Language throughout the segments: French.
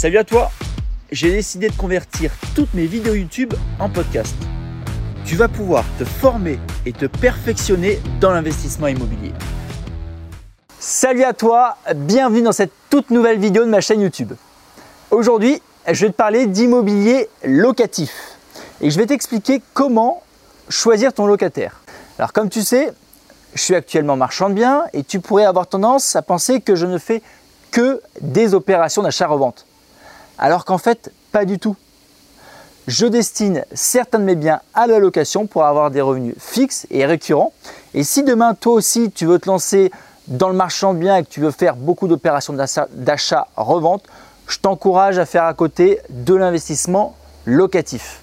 Salut à toi J'ai décidé de convertir toutes mes vidéos YouTube en podcast. Tu vas pouvoir te former et te perfectionner dans l'investissement immobilier. Salut à toi, bienvenue dans cette toute nouvelle vidéo de ma chaîne YouTube. Aujourd'hui, je vais te parler d'immobilier locatif et je vais t'expliquer comment choisir ton locataire. Alors comme tu sais, je suis actuellement marchand de biens et tu pourrais avoir tendance à penser que je ne fais que des opérations d'achat-revente. Alors qu'en fait, pas du tout. Je destine certains de mes biens à la location pour avoir des revenus fixes et récurrents. Et si demain, toi aussi, tu veux te lancer dans le marchand de biens et que tu veux faire beaucoup d'opérations d'achat-revente, je t'encourage à faire à côté de l'investissement locatif.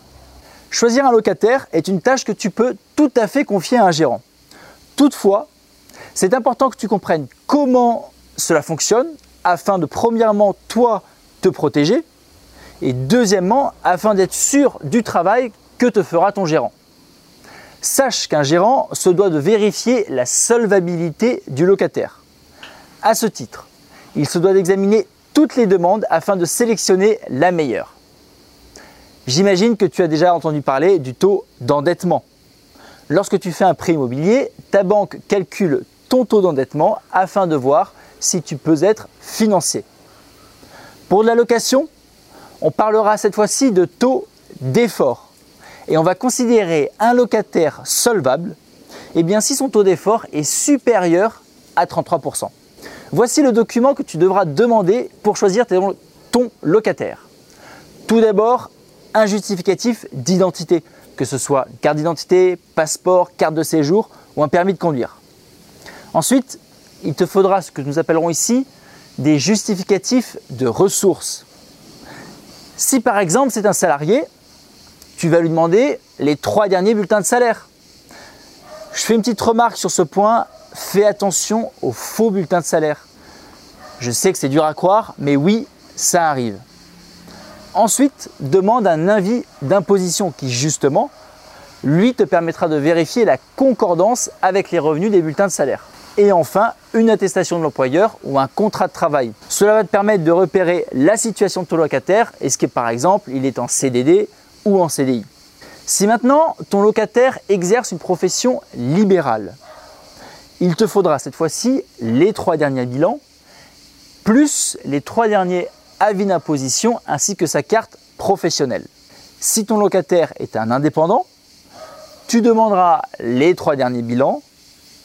Choisir un locataire est une tâche que tu peux tout à fait confier à un gérant. Toutefois, c'est important que tu comprennes comment cela fonctionne afin de premièrement, toi, te protéger et deuxièmement, afin d'être sûr du travail que te fera ton gérant? Sache qu'un gérant se doit de vérifier la solvabilité du locataire. À ce titre, il se doit d'examiner toutes les demandes afin de sélectionner la meilleure. J'imagine que tu as déjà entendu parler du taux d'endettement. Lorsque tu fais un prêt immobilier, ta banque calcule ton taux d'endettement afin de voir si tu peux être financé. Pour de la location, on parlera cette fois-ci de taux d'effort. Et on va considérer un locataire solvable eh bien, si son taux d'effort est supérieur à 33%. Voici le document que tu devras demander pour choisir ton locataire. Tout d'abord, un justificatif d'identité, que ce soit carte d'identité, passeport, carte de séjour ou un permis de conduire. Ensuite, il te faudra ce que nous appellerons ici des justificatifs de ressources. Si par exemple c'est un salarié, tu vas lui demander les trois derniers bulletins de salaire. Je fais une petite remarque sur ce point, fais attention aux faux bulletins de salaire. Je sais que c'est dur à croire, mais oui, ça arrive. Ensuite, demande un avis d'imposition qui justement, lui te permettra de vérifier la concordance avec les revenus des bulletins de salaire. Et enfin, une attestation de l'employeur ou un contrat de travail. Cela va te permettre de repérer la situation de ton locataire. Est-ce que par exemple il est en CDD ou en CDI Si maintenant ton locataire exerce une profession libérale, il te faudra cette fois-ci les trois derniers bilans plus les trois derniers avis d'imposition ainsi que sa carte professionnelle. Si ton locataire est un indépendant, tu demanderas les trois derniers bilans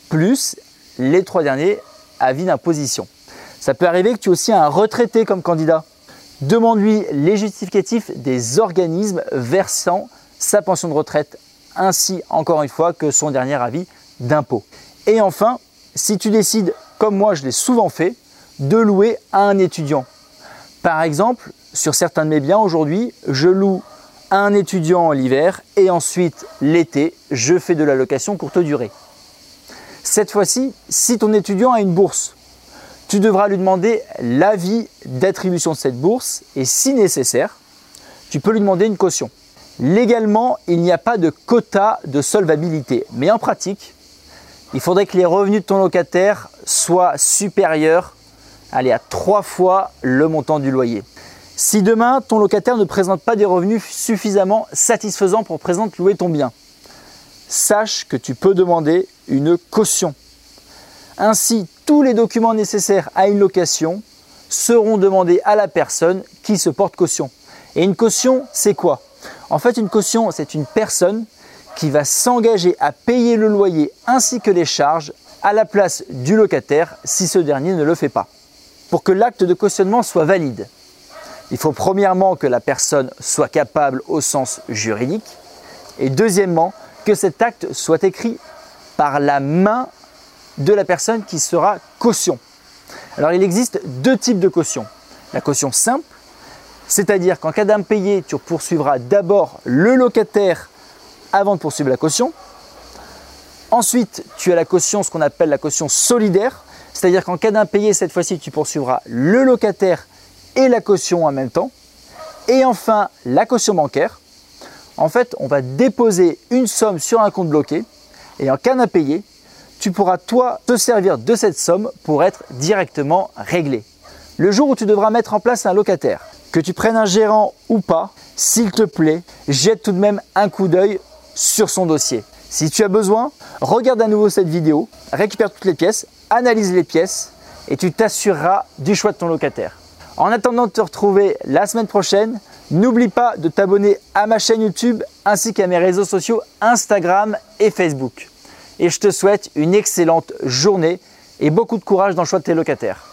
plus les trois derniers avis d'imposition. Ça peut arriver que tu aies aussi un retraité comme candidat. Demande-lui les justificatifs des organismes versant sa pension de retraite, ainsi encore une fois que son dernier avis d'impôt. Et enfin, si tu décides, comme moi je l'ai souvent fait, de louer à un étudiant. Par exemple, sur certains de mes biens aujourd'hui, je loue un étudiant l'hiver et ensuite l'été, je fais de la location courte durée. Cette fois-ci, si ton étudiant a une bourse, tu devras lui demander l'avis d'attribution de cette bourse et si nécessaire, tu peux lui demander une caution. Légalement, il n'y a pas de quota de solvabilité, mais en pratique, il faudrait que les revenus de ton locataire soient supérieurs à trois fois le montant du loyer. Si demain, ton locataire ne présente pas des revenus suffisamment satisfaisants pour présenter louer ton bien, sache que tu peux demander une caution. Ainsi, tous les documents nécessaires à une location seront demandés à la personne qui se porte caution. Et une caution, c'est quoi? En fait, une caution, c'est une personne qui va s'engager à payer le loyer ainsi que les charges à la place du locataire si ce dernier ne le fait pas. Pour que l'acte de cautionnement soit valide, il faut premièrement que la personne soit capable au sens juridique et deuxièmement que cet acte soit écrit par la main de la personne qui sera caution. Alors il existe deux types de caution. La caution simple, c'est-à-dire qu'en cas d'impayé, tu poursuivras d'abord le locataire avant de poursuivre la caution. Ensuite, tu as la caution, ce qu'on appelle la caution solidaire, c'est-à-dire qu'en cas d'impayé, cette fois-ci, tu poursuivras le locataire et la caution en même temps. Et enfin, la caution bancaire, en fait, on va déposer une somme sur un compte bloqué et en cas d'impayé, tu pourras toi te servir de cette somme pour être directement réglé. Le jour où tu devras mettre en place un locataire, que tu prennes un gérant ou pas, s'il te plaît, jette tout de même un coup d'œil sur son dossier. Si tu as besoin, regarde à nouveau cette vidéo, récupère toutes les pièces, analyse les pièces et tu t'assureras du choix de ton locataire. En attendant de te retrouver la semaine prochaine, n'oublie pas de t'abonner à ma chaîne YouTube ainsi qu'à mes réseaux sociaux Instagram et Facebook. Et je te souhaite une excellente journée et beaucoup de courage dans le choix de tes locataires.